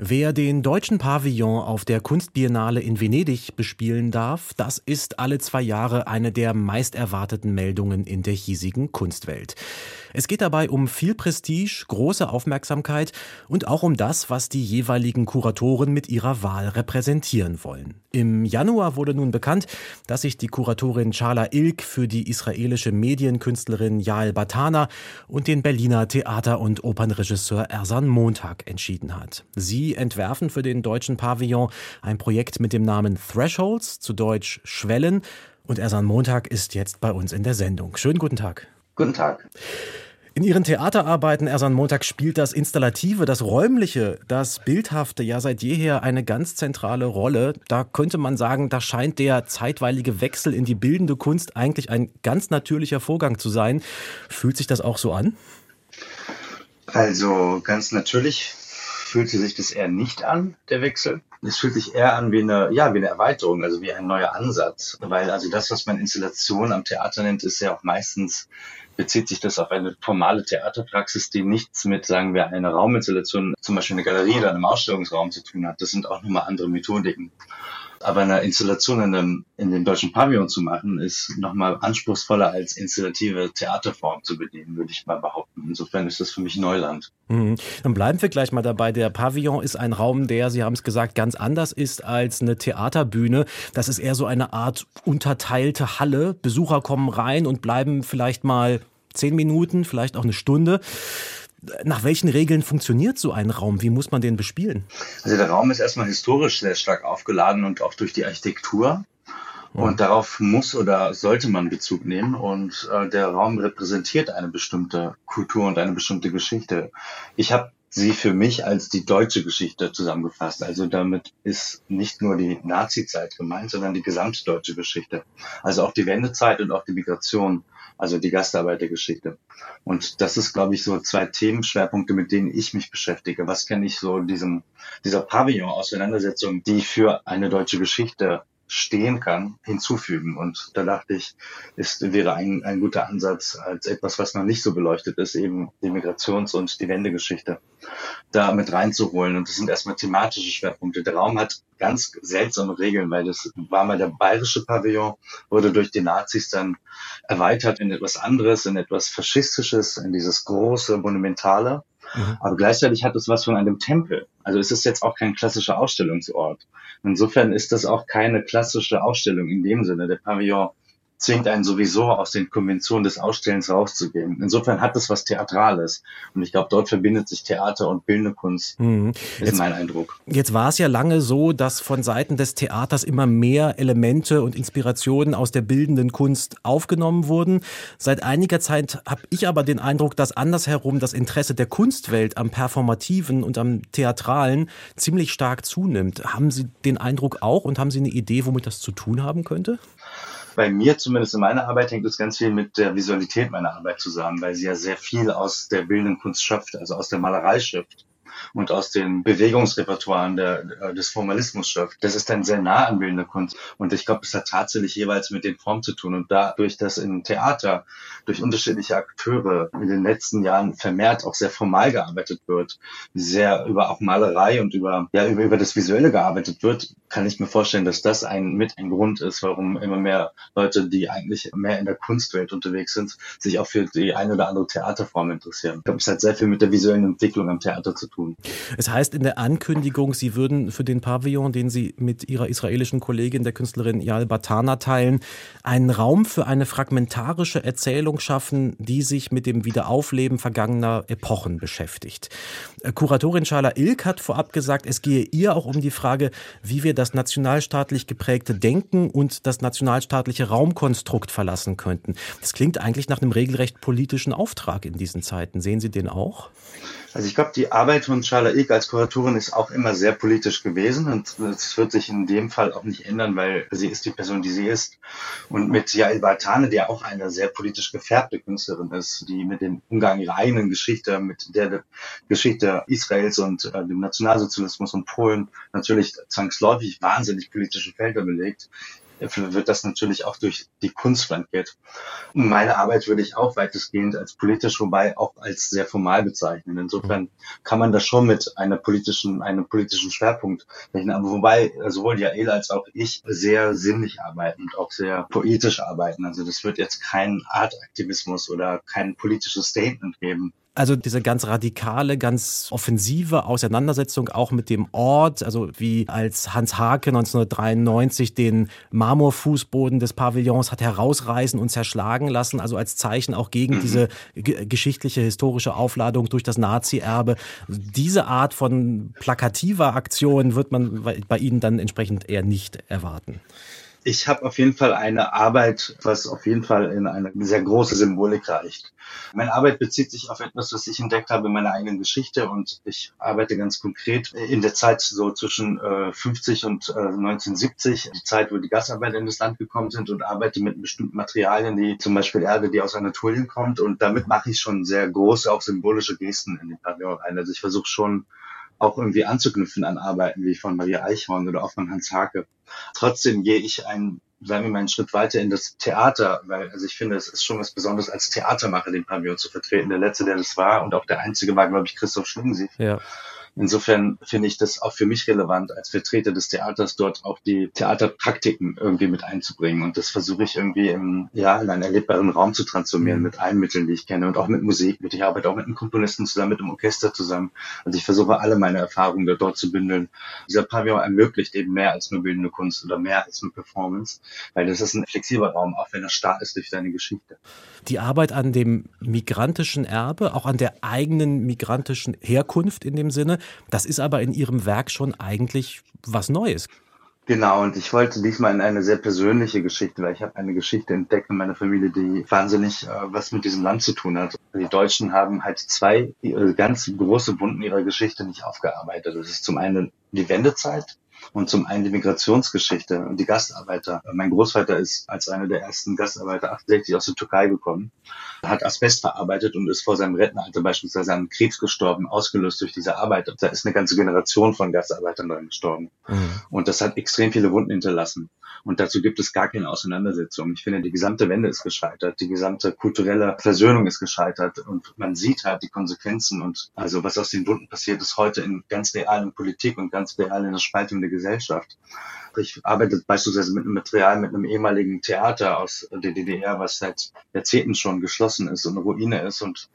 Wer den deutschen Pavillon auf der Kunstbiennale in Venedig bespielen darf, das ist alle zwei Jahre eine der meist erwarteten Meldungen in der hiesigen Kunstwelt. Es geht dabei um viel Prestige, große Aufmerksamkeit und auch um das, was die jeweiligen Kuratoren mit ihrer Wahl repräsentieren wollen. Im Januar wurde nun bekannt, dass sich die Kuratorin Charla Ilk für die israelische Medienkünstlerin Yael Batana und den Berliner Theater- und Opernregisseur Ersan Montag entschieden hat. Sie entwerfen für den deutschen Pavillon ein Projekt mit dem Namen Thresholds, zu Deutsch Schwellen. Und Ersan Montag ist jetzt bei uns in der Sendung. Schönen guten Tag. Guten Tag. In Ihren Theaterarbeiten, Ersan Montag, spielt das Installative, das Räumliche, das Bildhafte ja seit jeher eine ganz zentrale Rolle. Da könnte man sagen, da scheint der zeitweilige Wechsel in die bildende Kunst eigentlich ein ganz natürlicher Vorgang zu sein. Fühlt sich das auch so an? Also ganz natürlich fühlt sich das eher nicht an, der Wechsel. Es fühlt sich eher an wie eine, ja, wie eine Erweiterung, also wie ein neuer Ansatz. Weil also das, was man Installation am Theater nennt, ist ja auch meistens, bezieht sich das auf eine formale Theaterpraxis, die nichts mit, sagen wir, einer Rauminstallation, zum Beispiel eine Galerie oder einem Ausstellungsraum zu tun hat. Das sind auch nochmal andere Methodiken. Aber eine Installation in dem, in dem deutschen Pavillon zu machen, ist nochmal anspruchsvoller als installative Theaterform zu bedienen, würde ich mal behaupten. Insofern ist das für mich Neuland. Mhm. Dann bleiben wir gleich mal dabei. Der Pavillon ist ein Raum, der, Sie haben es gesagt, ganz anders ist als eine Theaterbühne. Das ist eher so eine Art unterteilte Halle. Besucher kommen rein und bleiben vielleicht mal zehn Minuten, vielleicht auch eine Stunde. Nach welchen Regeln funktioniert so ein Raum? Wie muss man den bespielen? Also der Raum ist erstmal historisch sehr stark aufgeladen und auch durch die Architektur. Und darauf muss oder sollte man Bezug nehmen. Und äh, der Raum repräsentiert eine bestimmte Kultur und eine bestimmte Geschichte. Ich habe sie für mich als die deutsche Geschichte zusammengefasst. Also damit ist nicht nur die Nazi-Zeit gemeint, sondern die gesamte deutsche Geschichte. Also auch die Wendezeit und auch die Migration also die Gastarbeitergeschichte. Und das ist, glaube ich, so zwei Themenschwerpunkte, mit denen ich mich beschäftige. Was kenne ich so diesem, dieser Pavillon-Auseinandersetzung, die für eine deutsche Geschichte stehen kann, hinzufügen. Und da dachte ich, ist, wäre ein, ein guter Ansatz als etwas, was noch nicht so beleuchtet ist, eben die Migrations- und die Wendegeschichte da mit reinzuholen. Und das sind erstmal thematische Schwerpunkte. Der Raum hat ganz seltsame Regeln, weil das war mal der bayerische Pavillon, wurde durch die Nazis dann erweitert in etwas anderes, in etwas Faschistisches, in dieses große, monumentale. Mhm. Aber gleichzeitig hat es was von einem Tempel. Also es ist jetzt auch kein klassischer Ausstellungsort. Insofern ist das auch keine klassische Ausstellung in dem Sinne. Der Pavillon zwingt einen sowieso aus den Konventionen des Ausstellens rauszugehen. Insofern hat es was Theatrales. Und ich glaube, dort verbindet sich Theater und bildende Kunst. Mhm. Ist jetzt, mein Eindruck. Jetzt war es ja lange so, dass von Seiten des Theaters immer mehr Elemente und Inspirationen aus der bildenden Kunst aufgenommen wurden. Seit einiger Zeit habe ich aber den Eindruck, dass andersherum das Interesse der Kunstwelt am Performativen und am Theatralen ziemlich stark zunimmt. Haben Sie den Eindruck auch und haben Sie eine Idee, womit das zu tun haben könnte? Bei mir, zumindest in meiner Arbeit, hängt es ganz viel mit der Visualität meiner Arbeit zusammen, weil sie ja sehr viel aus der bildenden Kunst schöpft, also aus der Malerei schöpft und aus den Bewegungsrepertoires der, äh, des Formalismus schöpft. Das ist dann sehr nah an bildender Kunst. Und ich glaube, es hat tatsächlich jeweils mit den Formen zu tun. Und dadurch, dass im Theater durch unterschiedliche Akteure in den letzten Jahren vermehrt auch sehr formal gearbeitet wird, sehr über auch Malerei und über, ja, über, über das Visuelle gearbeitet wird, kann ich mir vorstellen, dass das ein, mit ein Grund ist, warum immer mehr Leute, die eigentlich mehr in der Kunstwelt unterwegs sind, sich auch für die eine oder andere Theaterform interessieren. Ich glaube, es hat sehr viel mit der visuellen Entwicklung am Theater zu tun. Es heißt in der Ankündigung, Sie würden für den Pavillon, den Sie mit Ihrer israelischen Kollegin, der Künstlerin Yal Batana, teilen, einen Raum für eine fragmentarische Erzählung schaffen, die sich mit dem Wiederaufleben vergangener Epochen beschäftigt. Äh, Kuratorin Schala Ilk hat vorab gesagt, es gehe ihr auch um die Frage, wie wir das nationalstaatlich geprägte Denken und das nationalstaatliche Raumkonstrukt verlassen könnten. Das klingt eigentlich nach einem regelrecht politischen Auftrag in diesen Zeiten. Sehen Sie den auch? Also ich glaube, die Arbeit von Charla Ilk als Kuratorin ist auch immer sehr politisch gewesen und es wird sich in dem Fall auch nicht ändern, weil sie ist die Person, die sie ist. Und mit Jael Bartane, die auch eine sehr politisch gefärbte Künstlerin ist, die mit dem Umgang ihrer eigenen Geschichte, mit der Geschichte Israels und äh, dem Nationalsozialismus und Polen natürlich zwangsläufig wahnsinnig politische Felder belegt, wird das natürlich auch durch die Kunst flankiert. Meine Arbeit würde ich auch weitestgehend als politisch, wobei auch als sehr formal bezeichnen. Insofern kann man das schon mit einer politischen, einem politischen Schwerpunkt rechnen. Aber wobei sowohl Jael als auch ich sehr sinnlich arbeiten und auch sehr poetisch arbeiten. Also das wird jetzt kein Artaktivismus oder kein politisches Statement geben. Also diese ganz radikale, ganz offensive Auseinandersetzung auch mit dem Ort, also wie als Hans Hake 1993 den Marmorfußboden des Pavillons hat herausreißen und zerschlagen lassen, also als Zeichen auch gegen mhm. diese geschichtliche, historische Aufladung durch das Nazi-Erbe. Diese Art von plakativer Aktion wird man bei Ihnen dann entsprechend eher nicht erwarten. Ich habe auf jeden Fall eine Arbeit, was auf jeden Fall in eine sehr große Symbolik reicht. Meine Arbeit bezieht sich auf etwas, was ich entdeckt habe in meiner eigenen Geschichte und ich arbeite ganz konkret in der Zeit so zwischen äh, 50 und äh, 1970, die Zeit, wo die Gasarbeiter in das Land gekommen sind und arbeite mit bestimmten Materialien, die zum Beispiel Erde, die aus Anatolien kommt und damit mache ich schon sehr große, auch symbolische Gesten in den Pavillon rein. Also ich versuche schon auch irgendwie anzuknüpfen an Arbeiten wie von Maria Eichhorn oder auch von Hans Hake. Trotzdem gehe ich einen, sagen wir mal, einen Schritt weiter in das Theater, weil also ich finde, es ist schon was Besonderes, als Theatermacher den Pavillon zu vertreten. Der letzte, der das war und auch der einzige war, glaube ich, Christoph Schlingensief. Ja. Insofern finde ich das auch für mich relevant, als Vertreter des Theaters dort auch die Theaterpraktiken irgendwie mit einzubringen. Und das versuche ich irgendwie im, ja, in einen erlebbaren Raum zu transformieren mit allen Mitteln, die ich kenne und auch mit Musik. Ich arbeite auch mit einem Komponisten zusammen, mit einem Orchester zusammen. Also ich versuche alle meine Erfahrungen dort zu bündeln. Dieser Pavillon ermöglicht eben mehr als nur bildende Kunst oder mehr als nur Performance, weil das ist ein flexibler Raum, auch wenn er stark ist durch seine Geschichte. Die Arbeit an dem migrantischen Erbe, auch an der eigenen migrantischen Herkunft in dem Sinne, das ist aber in Ihrem Werk schon eigentlich was Neues. Genau, und ich wollte diesmal in eine sehr persönliche Geschichte, weil ich habe eine Geschichte entdeckt in meiner Familie, die wahnsinnig äh, was mit diesem Land zu tun hat. Die Deutschen haben halt zwei äh, ganz große Wunden ihrer Geschichte nicht aufgearbeitet. Das ist zum einen die Wendezeit und zum einen die Migrationsgeschichte und die Gastarbeiter. Mein Großvater ist als einer der ersten Gastarbeiter 68 aus der Türkei gekommen, hat Asbest verarbeitet und ist vor seinem Rentenalter beispielsweise an Krebs gestorben, ausgelöst durch diese Arbeit. Da ist eine ganze Generation von Gastarbeitern dran gestorben. Mhm. Und das hat extrem viele Wunden hinterlassen. Und dazu gibt es gar keine Auseinandersetzung. Ich finde, die gesamte Wende ist gescheitert, die gesamte kulturelle Versöhnung ist gescheitert und man sieht halt die Konsequenzen und also was aus den Wunden passiert ist heute in ganz realen Politik und ganz real in der Spaltung der Gesellschaft. Ich arbeite beispielsweise mit einem Material mit einem ehemaligen Theater aus der DDR, was seit Jahrzehnten schon geschlossen ist und eine Ruine ist. Und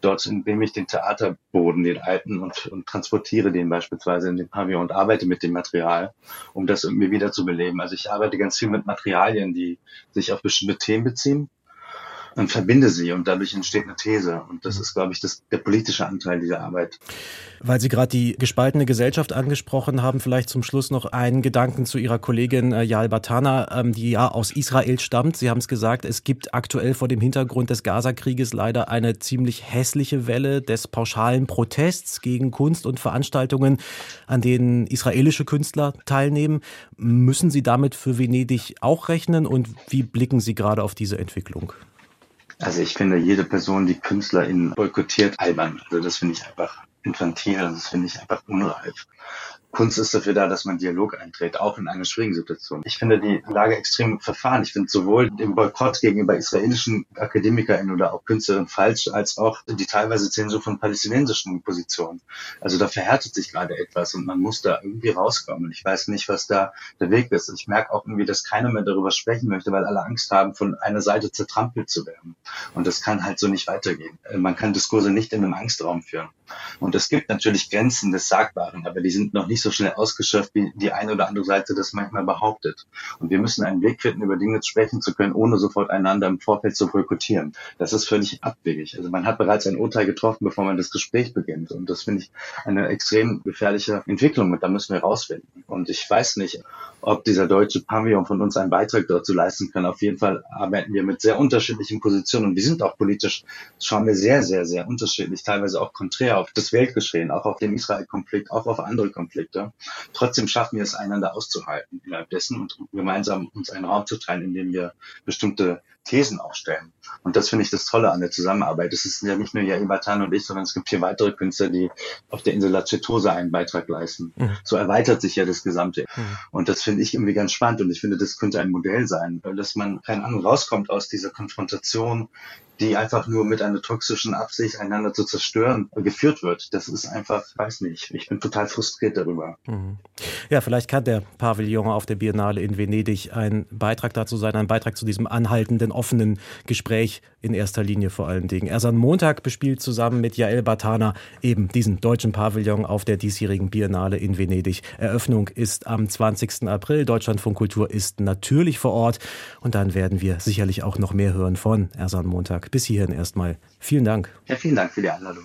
dort nehme ich den Theaterboden, den alten und, und transportiere den beispielsweise in den Pavillon und arbeite mit dem Material, um das irgendwie wieder zu beleben. Also ich arbeite ganz viel mit Materialien, die sich auf bestimmte Themen beziehen und verbinde sie und dadurch entsteht eine These. Und das ist, glaube ich, das, der politische Anteil dieser Arbeit. Weil Sie gerade die gespaltene Gesellschaft angesprochen haben, vielleicht zum Schluss noch einen Gedanken zu Ihrer Kollegin äh, Yael Batana, ähm, die ja aus Israel stammt. Sie haben es gesagt, es gibt aktuell vor dem Hintergrund des Gazakrieges leider eine ziemlich hässliche Welle des pauschalen Protests gegen Kunst und Veranstaltungen, an denen israelische Künstler teilnehmen. Müssen Sie damit für Venedig auch rechnen und wie blicken Sie gerade auf diese Entwicklung? Also ich finde jede Person, die KünstlerInnen boykottiert, albern. Also das finde ich einfach infantil, das finde ich einfach unreif. Kunst ist dafür da, dass man Dialog eintritt, auch in einer schwierigen Situation. Ich finde die Lage extrem verfahren. Ich finde sowohl den Boykott gegenüber israelischen AkademikerInnen oder auch Künstlerinnen falsch, als auch die teilweise Zensur von palästinensischen Positionen. Also da verhärtet sich gerade etwas und man muss da irgendwie rauskommen. Ich weiß nicht, was da der Weg ist. Ich merke auch irgendwie, dass keiner mehr darüber sprechen möchte, weil alle Angst haben, von einer Seite zertrampelt zu werden. Und das kann halt so nicht weitergehen. Man kann Diskurse nicht in einem Angstraum führen. Und es gibt natürlich Grenzen des Sagbaren, aber die sind noch nicht so schnell ausgeschöpft, wie die eine oder andere Seite das manchmal behauptet. Und wir müssen einen Weg finden, über Dinge sprechen zu können, ohne sofort einander im Vorfeld zu boykottieren. Das ist völlig abwegig. Also man hat bereits ein Urteil getroffen, bevor man das Gespräch beginnt. Und das finde ich eine extrem gefährliche Entwicklung. Und da müssen wir rausfinden. Und ich weiß nicht, ob dieser deutsche Pavillon von uns einen Beitrag dazu leisten kann. Auf jeden Fall arbeiten wir mit sehr unterschiedlichen Positionen. Und wir sind auch politisch, schauen wir sehr, sehr, sehr unterschiedlich, teilweise auch konträr auf das Weltgeschehen, auch auf den Israel-Konflikt, auch auf andere Konflikte. Trotzdem schaffen wir es, einander auszuhalten innerhalb dessen und gemeinsam uns einen Raum zu teilen, in dem wir bestimmte Thesen aufstellen. Und das finde ich das Tolle an der Zusammenarbeit. Es ist ja nicht nur Jair Batan und ich, sondern es gibt hier weitere Künstler, die auf der Insel La Cetosa einen Beitrag leisten. Mhm. So erweitert sich ja das Gesamte. Mhm. Und das finde ich irgendwie ganz spannend und ich finde, das könnte ein Modell sein, dass man kein Ahnung rauskommt aus dieser Konfrontation, die einfach nur mit einer toxischen Absicht, einander zu zerstören, geführt wird. Das ist einfach, weiß nicht, ich bin total frustriert darüber. Mhm. Ja, vielleicht kann der Pavillon auf der Biennale in Venedig ein Beitrag dazu sein, ein Beitrag zu diesem anhaltenden, offenen Gespräch in erster Linie vor allen Dingen. Ersan Montag bespielt zusammen mit Jael Batana eben diesen deutschen Pavillon auf der diesjährigen Biennale in Venedig. Eröffnung ist am 20. April. Deutschlandfunk Kultur ist natürlich vor Ort und dann werden wir sicherlich auch noch mehr hören von Ersan Montag bis hierhin erstmal. Vielen Dank. Ja, vielen Dank für die Einladung.